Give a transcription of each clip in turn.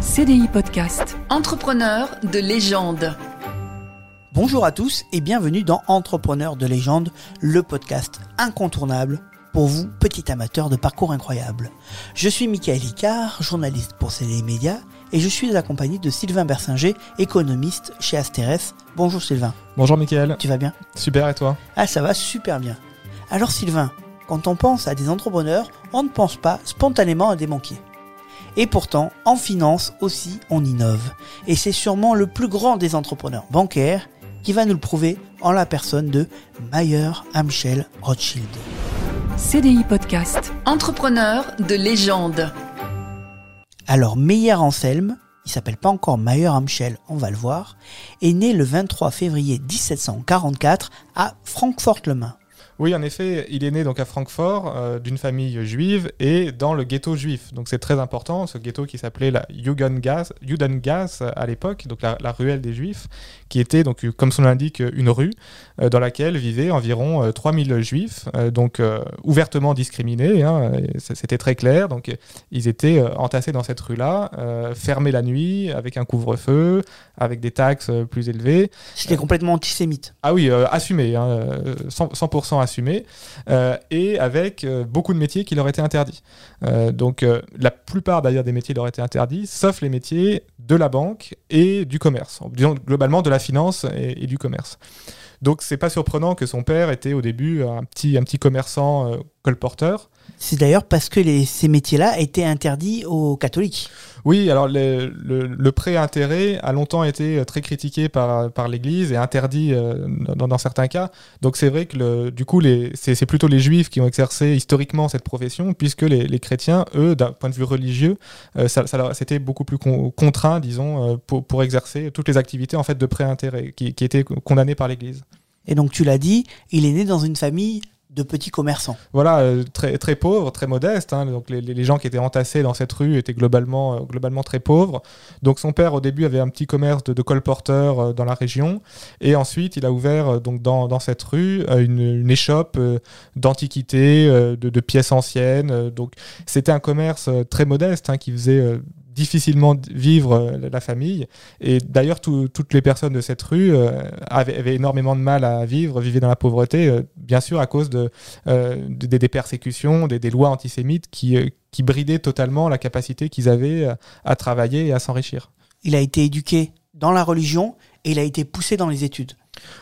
CDI Podcast. Entrepreneur de légende. Bonjour à tous et bienvenue dans Entrepreneur de légende, le podcast incontournable pour vous, petit amateur de parcours incroyable. Je suis Michael Icard, journaliste pour CDI Média, et je suis accompagné de Sylvain Bersinger, économiste chez Asterès. Bonjour Sylvain. Bonjour Michael. Tu vas bien? Super et toi? Ah ça va super bien. Alors Sylvain, quand on pense à des entrepreneurs, on ne pense pas spontanément à des banquiers. Et pourtant, en finance aussi, on innove. Et c'est sûrement le plus grand des entrepreneurs bancaires qui va nous le prouver en la personne de Mayer Amschel Rothschild. CDI Podcast. Entrepreneur de légende. Alors Meyer Anselme, il s'appelle pas encore Mayer Amschel, on va le voir, est né le 23 février 1744 à Francfort-le-Main. Oui, en effet, il est né donc à Francfort euh, d'une famille juive et dans le ghetto juif. Donc c'est très important, ce ghetto qui s'appelait la Judengasse, Judengasse à l'époque, donc la, la, ruelle des juifs, qui était donc comme son nom l'indique une rue euh, dans laquelle vivaient environ euh, 3000 juifs, euh, donc ouvertement discriminés. Hein, C'était très clair. Donc ils étaient entassés dans cette rue-là, fermés la nuit avec un couvre-feu, avec des taxes plus élevées. C'était complètement antisémite. Ah oui, assumé, hein, 100%, 100 assumé, euh, et avec euh, beaucoup de métiers qui leur étaient interdits. Euh, donc la plupart d'ailleurs des métiers leur étaient interdits, sauf les métiers de la banque et du commerce, globalement de la finance et, et du commerce. Donc c'est pas surprenant que son père était au début un petit, un petit commerçant colporteur. C'est d'ailleurs parce que les, ces métiers-là étaient interdits aux catholiques. Oui, alors le, le, le prêt-intérêt a longtemps été très critiqué par, par l'Église et interdit euh, dans, dans, certains cas. Donc c'est vrai que le, du coup, c'est plutôt les juifs qui ont exercé historiquement cette profession, puisque les, les chrétiens, eux, d'un point de vue religieux, euh, ça, ça c'était beaucoup plus con, contraint, disons, euh, pour, pour exercer toutes les activités en fait de prêt-intérêt qui, qui étaient condamnées par l'Église. Et donc tu l'as dit, il est né dans une famille de petits commerçants. Voilà, euh, très, très pauvres, très modestes. Hein. Donc les, gens qui étaient entassés dans cette rue étaient globalement, euh, globalement très pauvres. Donc son père, au début, avait un petit commerce de, colporteurs euh, dans la région. Et ensuite, il a ouvert donc, dans, cette rue une, une échoppe d'antiquités, de, de, pièces anciennes. donc c'était un commerce très modeste hein, qui faisait difficilement vivre la famille. Et d'ailleurs, toutes les personnes de cette rue euh, avaient, énormément de mal à vivre, vivaient dans la pauvreté, euh, bien sûr à cause de, euh, de des persécutions, des, des, lois antisémites qui, qui bridaient totalement la capacité qu'ils avaient à travailler et à s'enrichir. Il a été éduqué dans la religion et il a été poussé dans les études.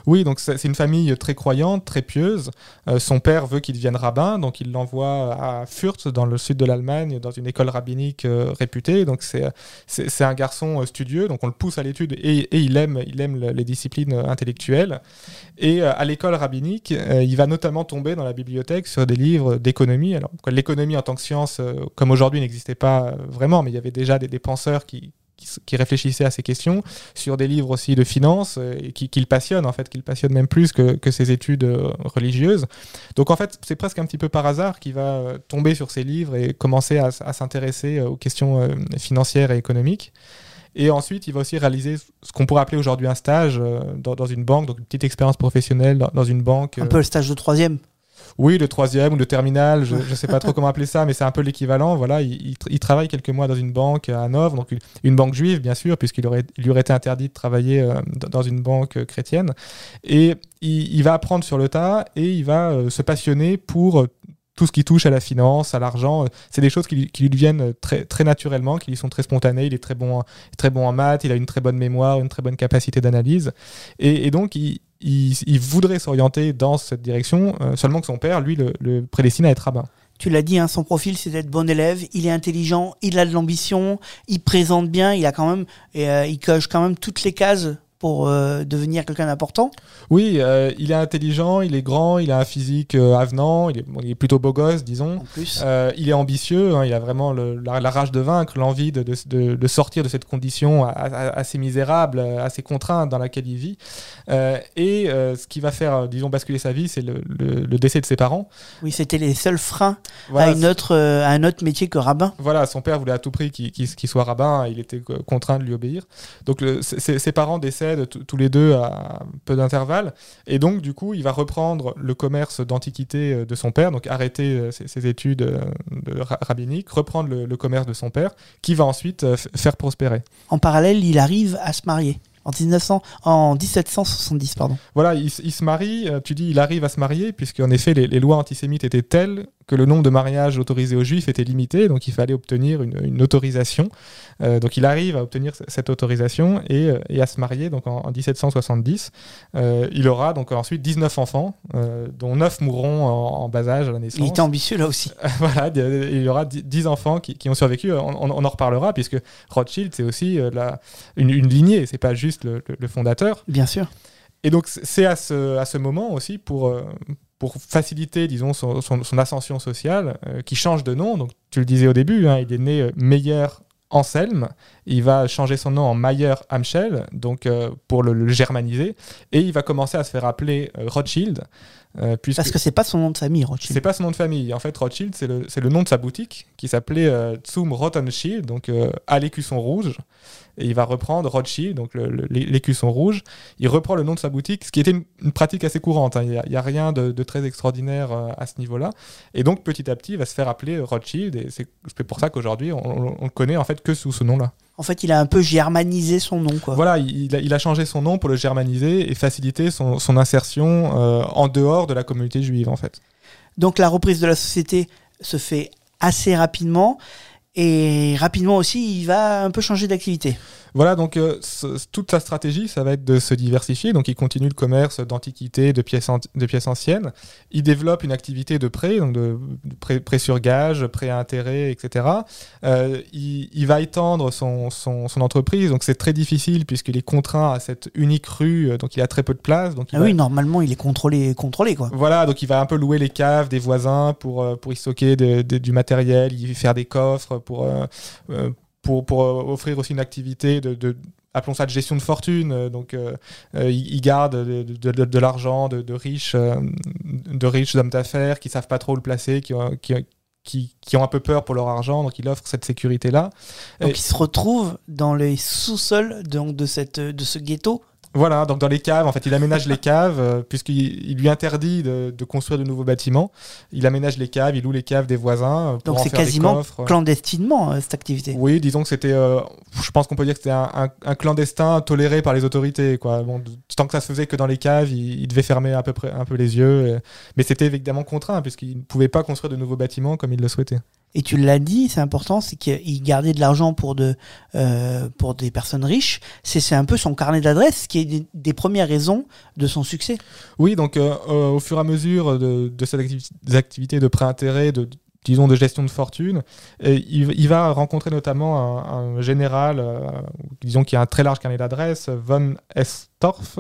Oui, donc c'est une famille très croyante, très pieuse. Euh, son père veut qu'il devienne rabbin, donc il l'envoie à Fürth, dans le sud de l'Allemagne, dans une école rabbinique euh, réputée. Donc c'est un garçon studieux, donc on le pousse à l'étude et, il aime, il aime les disciplines intellectuelles. Et euh, à l'école rabbinique, euh, il va notamment tomber dans la bibliothèque sur des livres d'économie. Alors l'économie en tant que science, euh, comme aujourd'hui, n'existait pas vraiment, mais il y avait déjà des, des penseurs qui qui, réfléchissait à ces questions, sur des livres aussi de finance, et qui, qui le passionnent en fait, qui le passionnent même plus que, que ses études religieuses. Donc en fait, c'est presque un petit peu par hasard qu'il va tomber sur ces livres et commencer à, à s'intéresser aux questions financières et économiques. Et ensuite, il va aussi réaliser ce qu'on pourrait appeler aujourd'hui un stage dans, dans, une banque, donc une petite expérience professionnelle dans, dans une banque. Un peu le stage de troisième oui, le troisième ou le terminal, je ne sais pas trop comment appeler ça, mais c'est un peu l'équivalent. Voilà, il, il, il, travaille quelques mois dans une banque à Hanovre, donc une, banque juive, bien sûr, puisqu'il aurait, il lui aurait été interdit de travailler euh, dans une banque chrétienne. Et il, il, va apprendre sur le tas et il va euh, se passionner pour tout ce qui touche à la finance, à l'argent, c'est des choses qui, lui viennent très, très naturellement, qui lui sont très spontanées. Il est très bon, très bon en maths, il a une très bonne mémoire, une très bonne capacité d'analyse. Et, donc, il, voudrait s'orienter dans cette direction, euh, seulement que son père, lui, le, prédestine à être rabbin. Tu l'as dit, hein, son profil, c'est d'être bon élève. Il est intelligent, il a de l'ambition, il présente bien, il a quand même, euh, il coche quand même toutes les cases pour euh, devenir quelqu'un d'important Oui, euh, il est intelligent, il est grand, il a un physique euh, avenant, il est, bon, il est, plutôt beau gosse, disons. En plus. il est ambitieux, hein, il a vraiment le, la, la, rage de vaincre, l'envie de, de, de, sortir de cette condition assez misérable, assez contrainte dans laquelle il vit. et ce qui va faire, disons, basculer sa vie, c'est le, le, le, décès de ses parents. Oui, c'était les seuls freins voilà, à, une autre, à un autre métier que rabbin. Voilà, son père voulait à tout prix qu'il qu qu soit rabbin, il était contraint de lui obéir. Donc ses, ses parents décèdent tous les deux à peu d'intervalle. Et donc, du coup, il va reprendre le commerce d'antiquité euh, de son père, donc arrêter euh, ses, ses études euh, de ra- rabbiniques, reprendre le, le commerce de son père, qui va ensuite faire prospérer. En parallèle, il arrive à se marier. En, 1900, en 1770, pardon. Voilà, il, se marie, tu dis il arrive à se marier, puisque en effet les, les lois antisémites étaient telles que le nombre de mariages autorisés aux juifs était limité, donc il fallait obtenir une, une autorisation. Euh, donc il arrive à obtenir cette autorisation et, euh, et à se marier donc en, en 1770. Euh, il aura donc ensuite 19 enfants, euh, dont 9 mourront en, en bas âge à la naissance. Il était ambitieux là aussi. voilà, il y aura 10 enfants qui, qui ont survécu. On, on- on en reparlera, puisque Rothschild, c'est aussi la- une, une lignée, c'est pas juste le- le- le fondateur. Bien sûr. Et donc, c'est à ce, à ce moment aussi pour, pour faciliter, disons, son, ascension sociale, euh, qui change de nom. Donc, tu le disais au début, hein, il est né euh, Meyer Anselm. Il va changer son nom en Mayer Amschel, donc euh, pour le, germaniser. Et il va commencer à se faire appeler Rothschild. Euh, puisque Parce que c'est pas son nom de famille, Rothschild. c'est pas son nom de famille. En fait, Rothschild, c'est le, le nom de sa boutique qui s'appelait euh, Zum Rottenschild, donc euh, à l'écusson rouge. Et il va reprendre Rothschild, donc l'écusson rouge. Il reprend le nom de sa boutique, ce qui était une, une pratique assez courante. hein. Il n'y a, il y a rien de, de très extraordinaire euh, à ce niveau-là. Et donc, petit à petit, il va se faire appeler Rothschild. Et c'est c'est pour ça qu'aujourd'hui, on, on, on le connaît en fait que sous ce nom-là. En fait, il a un peu germanisé son nom, quoi. Voilà, il, a, il a changé son nom pour le germaniser et faciliter son, son insertion euh, en dehors de la communauté juive, en fait. Donc la reprise de la société se fait assez rapidement. Et rapidement aussi, il va un peu changer d'activité. Voilà, donc euh, toute sa stratégie, ça va être de se diversifier. Donc il continue le commerce d'antiquités, de pièces, an- de pièces anciennes. Il développe une activité de prêt, donc de, de prêt, prêt sur gage, prêt à intérêt, etc. Euh, il, il va étendre son, son, son entreprise, donc c'est très difficile puisqu'il est contraint à cette unique rue, euh, donc il a très peu de place. Donc Ah va- oui, normalement, il est contrôlé, contrôlé quoi. voilà, donc il va un peu louer les caves des voisins pour, pour y stocker de- de- du matériel, y faire des coffres pour, euh, euh, pour, pour euh, offrir aussi une activité de, de- appelons ça de gestion de fortune. Donc euh, euh, il, il garde de, de- de- de l'argent de, riches, de riches hommes d'affaires qui savent pas trop le placer, qui, ont- qui, qui, qui ont un peu peur pour leur argent, donc il offre cette sécurité-là. Donc Et- il se retrouve dans les sous-sols donc, de, cette, de ce ghetto. Voilà, donc dans les caves, en fait, il aménage les caves, euh, puisqu'il il lui interdit de, de construire de nouveaux bâtiments. Il aménage les caves, il loue les caves des voisins. euh, pour Donc c'est quasiment clandestinement euh, cette activité. Oui, disons que c'était. je pense qu'on peut dire que c'était un, un- un clandestin toléré par les autorités. Quoi. Bon, de- tant que ça se faisait que dans les caves, il, il devait fermer à peu près un peu les yeux. et- mais c'était évidemment contraint, puisqu'il ne pouvait pas construire de nouveaux bâtiments comme il le souhaitait. Et tu l'as dit, c'est important, c'est qu'il gardait de l'argent pour, de, euh, pour des personnes riches. C'est un peu son carnet d'adresses qui est des, premières raisons de son succès. Oui, donc euh, euh, au fur et à mesure de, de cette activités de pré-intérêt, de, disons de gestion de fortune, il, va rencontrer notamment un, général, euh, disons qui a un très large carnet d'adresses, von Estorff,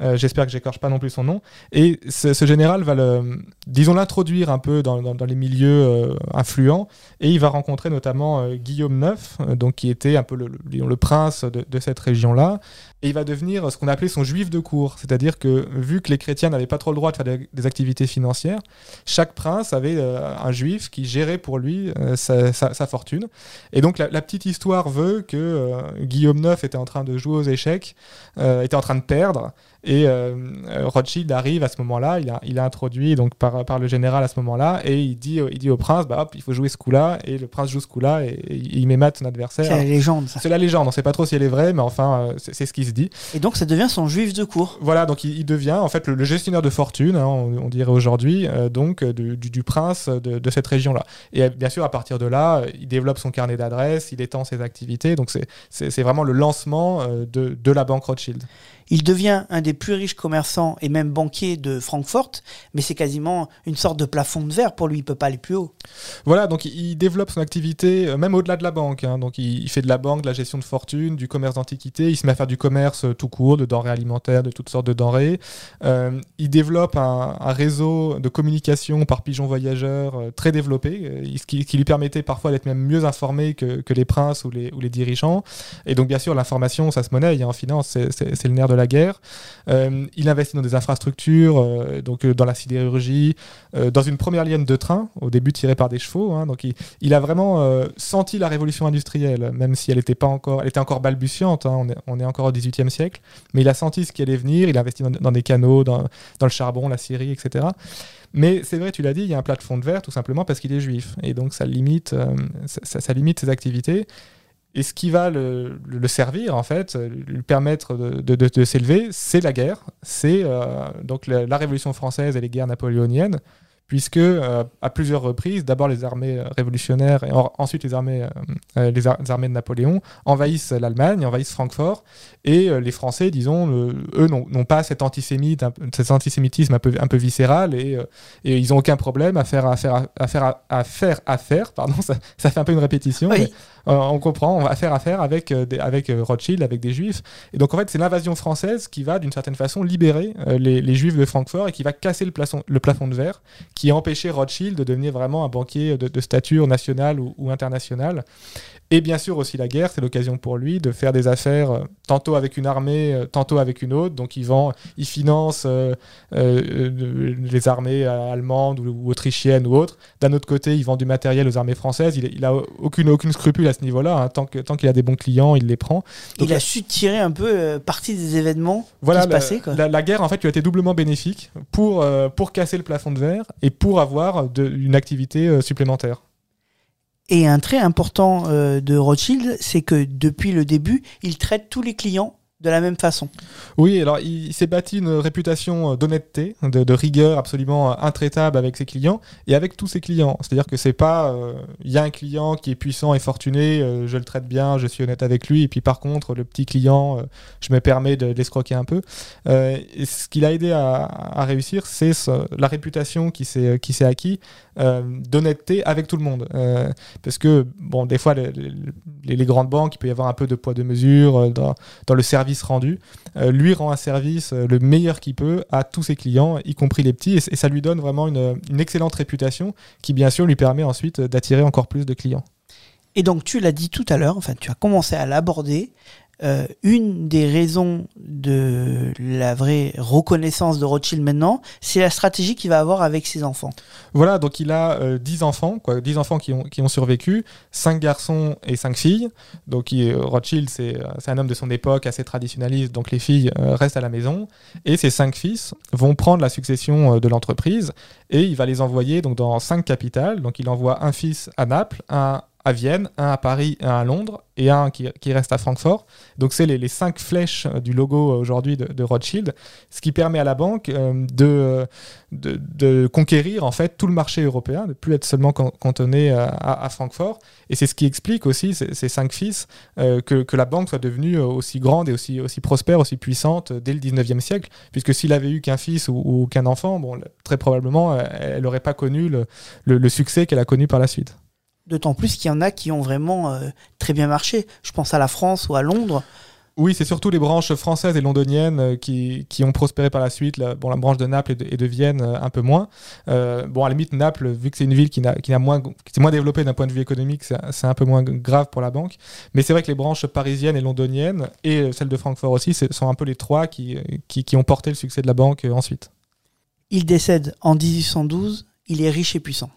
euh, j'espère que j'écorche pas non plus son nom, et ce, général va le, disons l'introduire un peu dans, dans- les milieux euh, influents, et il va rencontrer notamment euh, Guillaume IX, donc qui était un peu le, le- prince de cette région-là, et il va devenir ce qu'on appelait son juif de cour, c'est-à-dire que vu que les chrétiens n'avaient pas trop le droit de faire des, des activités financières, chaque prince avait euh, un juif qui gérait pour lui euh, sa, sa- sa fortune. Et donc la, la petite histoire veut que euh, Guillaume IX était en train de jouer aux échecs, était en train de perdre, et Rothschild arrive à ce moment-là, il a, il a introduit donc par, par le général à ce moment-là, et il dit, il dit au prince, bah hop, il faut jouer ce coup-là, et le prince joue ce coup-là, et, et il met mat son adversaire. C'est la légende, ça. C'est la légende, on sait pas trop si elle est vraie, mais enfin, c'est c'est ce qui se dit. Et donc ça devient son juif de cour. Voilà, donc il, il devient en fait le, le gestionnaire de fortune, hein, on, on dirait aujourd'hui, euh, donc euh, du, du- du prince de, de cette région-là. Et euh, bien sûr, à partir de là, il développe son carnet d'adresses, il étend ses activités, donc c'est- vraiment le lancement de, de la banque Rothschild. Il devient un des plus riches commerçants et même banquiers de Francfort, mais c'est quasiment une sorte de plafond de verre pour lui, il peut pas aller plus haut. Voilà, donc il- développe son activité euh, même au-delà de la banque. hein. Donc il, fait de la banque, de la gestion de fortune, du commerce d'antiquité. Il se met à faire du commerce euh, tout court, de denrées alimentaires, de toutes sortes de denrées. Euh, il développe un, réseau de communication par pigeon voyageur très développé, ce qui, lui permettait parfois d'être même mieux informé que, les princes ou les, dirigeants. Et donc bien sûr, l'information, ça se monnaie. En finance, c'est le nerf de la guerre. Euh, il investit dans des infrastructures, euh, donc euh, dans la sidérurgie, dans une première ligne de train, au début tirée par des chevaux. hein. donc il, a vraiment senti la révolution industrielle, même si elle était pas encore, elle était encore balbutiante. hein. on, est, encore au XVIIIe siècle, mais il a senti ce qui allait venir. Il a investi dans, des canaux, dans, le charbon, la scierie, etc. Mais c'est vrai, tu l'as dit, il y a un plafond de verre tout simplement parce qu'il est juif. Et donc ça limite ses activités. Et ce qui va le, servir, en fait, lui permettre de, de- de- de s'élever, c'est la guerre. C'est euh, donc la, la Révolution française et les guerres napoléoniennes, puisque euh, à plusieurs reprises, d'abord les armées euh, révolutionnaires et en- ensuite les armées, euh, les, ar- les armées de Napoléon envahissent l'Allemagne, envahissent Francfort, et les Français, disons, eux n'ont pas cet, antisémite, un cet antisémitisme un peu, un peu viscéral, et, et ils n'ont aucun problème à faire à faire à faire à faire affaire, pardon, ça, ça fait un peu une répétition, Oui. mais on comprend, on va faire affaire avec, euh, avec euh, Rothschild, avec des juifs. Et donc en fait, c'est l'invasion française qui va d'une certaine façon libérer euh, les, juifs de Francfort et qui va casser le plafond, le plafond de verre, qui a empêché Rothschild de devenir vraiment un banquier de, stature nationale ou, internationale. Et bien sûr aussi la guerre, c'est l'occasion pour lui de faire des affaires euh, tantôt avec une armée, euh, tantôt avec une autre. Donc il vend, il finance euh, euh, euh, les armées euh, allemandes ou, ou autrichiennes ou autres. D'un autre côté, il vend du matériel aux armées françaises. Il, il a aucune aucune scrupule à ce niveau-là. hein. Tant qu'il a des bons clients, il les prend. Donc, il a su tirer un peu euh, parti des événements Voilà, qui se passaient. Quoi. la- la guerre en fait lui a été doublement bénéfique pour euh, pour casser le plafond de verre et pour avoir de- une activité euh, supplémentaire. Et un trait important euh, de Rothschild, c'est que depuis le début, il traite tous les clients de la même façon. Oui, alors il, s'est bâti une réputation euh, d'honnêteté, de, rigueur absolument euh, intraitable avec ses clients et avec tous ses clients. C'est-à-dire que c'est pas, euh, il y a un client qui est puissant et fortuné, je le traite bien, je suis honnête avec lui, et puis par contre le petit client, je me permets de, l'escroquer un peu. Ce qui l'a aidé à, réussir, c'est ce- la réputation qui s'est qui s'est acquis d'honnêteté avec tout le monde. Parce que bon, des fois les, grandes banques, il peut y avoir un peu de poids de mesure dans le service rendu. Euh, lui rend un service euh, le meilleur qu'il peut à tous ses clients, y compris les petits, et, ça lui donne vraiment une, une excellente réputation qui, bien sûr, lui permet ensuite d'attirer encore plus de clients. Et donc, tu l'as dit tout à l'heure, enfin, tu as commencé à l'aborder. Euh, une des raisons de la vraie reconnaissance de Rothschild maintenant, c'est la stratégie qu'il va avoir avec ses enfants. Voilà, donc il a euh, 10 enfants, quoi, 10 enfants qui ont, qui ont survécu, 5 garçons et 5 filles. Donc il- Rothschild, c'est euh, c'est un homme de son époque assez traditionnaliste, donc les filles euh, restent à la maison. Et ces 5 fils vont prendre la succession euh, de l'entreprise et il va les envoyer donc, dans 5 capitales. Donc il envoie un fils à Naples, un à Vienne, un à Paris, un à Londres et un qui, reste à Francfort. Donc c'est les, cinq flèches euh, du logo euh, aujourd'hui de, Rothschild, ce qui permet à la banque euh, de, conquérir en fait tout le marché européen, de plus être seulement can- cantonné à, Francfort. Et c'est ce qui explique aussi ces, cinq fils que, la banque soit devenue aussi grande et aussi, aussi prospère, aussi puissante dès le 19e siècle. Puisque s'il avait eu qu'un fils ou, qu'un enfant, bon, très probablement, elle n'aurait pas connu le succès qu'elle a connu par la suite. D'autant plus qu'il y en a qui ont vraiment euh, très bien marché. Je pense à la France ou à Londres. Oui, c'est surtout les branches françaises et londoniennes euh, qui, qui ont prospéré par la suite. La, bon, la branche de Naples et de, et de Vienne, euh, un peu moins. Euh, bon, à la limite, Naples, vu que c'est une ville qui, n'a, moins, qui est moins développée d'un point de vue économique, c'est, un peu moins grave pour la banque. Mais c'est vrai que les branches parisiennes et londoniennes, et celle de Francfort aussi, sont un peu les trois qui, qui, qui ont porté le succès de la banque ensuite. Il décède en 1812. Il est riche et puissant.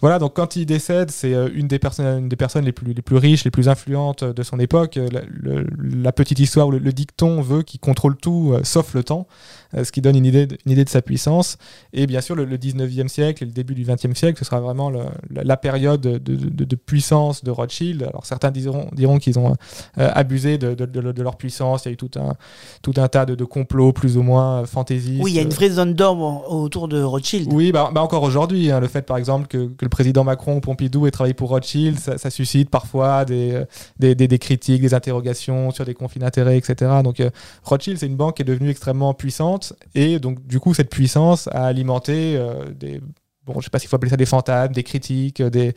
Voilà, donc quand il décède, c'est euh, une des personnes, une des personnes les plus, les plus riches, les plus influentes euh, de son époque. Euh, La, le- la petite histoire, le, le dicton veut qu'il contrôle tout, euh, sauf le temps, euh, ce qui donne une idée, de, une idée de sa puissance. Et bien sûr, le, le 19e siècle et le début du 20e siècle, ce sera vraiment le- la, période de, de- de puissance de Rothschild. Alors certains diront, diront qu'ils ont euh, abusé de, leur puissance. Il y a eu tout un, tout un tas de, complots plus ou moins fantaisistes. Oui, il y a une vraie zone d'or autour de Rothschild. Oui, bah, bah encore aujourd'hui, hein, le fait par exemple que, le président Macron ou Pompidou ait travaillé pour Rothschild, ça, suscite parfois des, euh, des, des- des critiques, des interrogations sur des conflits d'intérêts, etc. Donc euh, Rothschild, c'est une banque qui est devenue extrêmement puissante et donc du coup cette puissance a alimenté euh, des, bon, je sais pas s'il faut appeler ça des fantasmes, des critiques, des,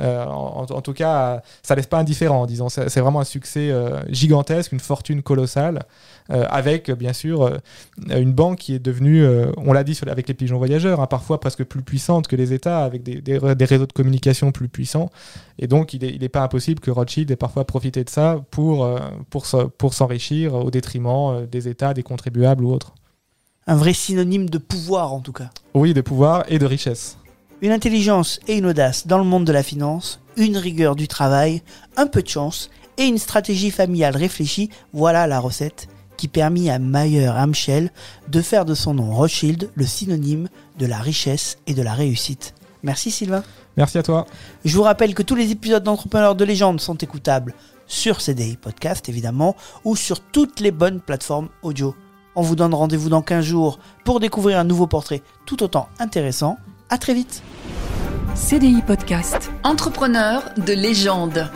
euh, en, tout cas, ça laisse pas indifférent, disons. C'est vraiment un succès euh, gigantesque, une fortune colossale, euh, avec bien sûr une banque qui est devenue, on l'a dit avec les pigeons voyageurs, hein, parfois presque plus puissante que les États, avec des, des, réseaux de communication plus puissants. Et donc, il n'est pas impossible que Rothschild ait parfois profité de ça pour, pour s'enrichir au détriment des États, des contribuables ou autres. Un vrai synonyme de pouvoir, en tout cas. Oui, de pouvoir et de richesse. Une intelligence et une audace dans le monde de la finance, une rigueur du travail, un peu de chance et une stratégie familiale réfléchie, voilà la recette qui permit à Mayer Amschel de faire de son nom Rothschild le synonyme de la richesse et de la réussite. Merci Sylvain. Merci à toi. Je vous rappelle que tous les épisodes d'Entrepreneurs de légende sont écoutables sur CDI Podcast évidemment ou sur toutes les bonnes plateformes audio. On vous donne rendez-vous dans 15 jours pour découvrir un nouveau portrait tout autant intéressant à très vite. CDI Podcast. Entrepreneur de légende.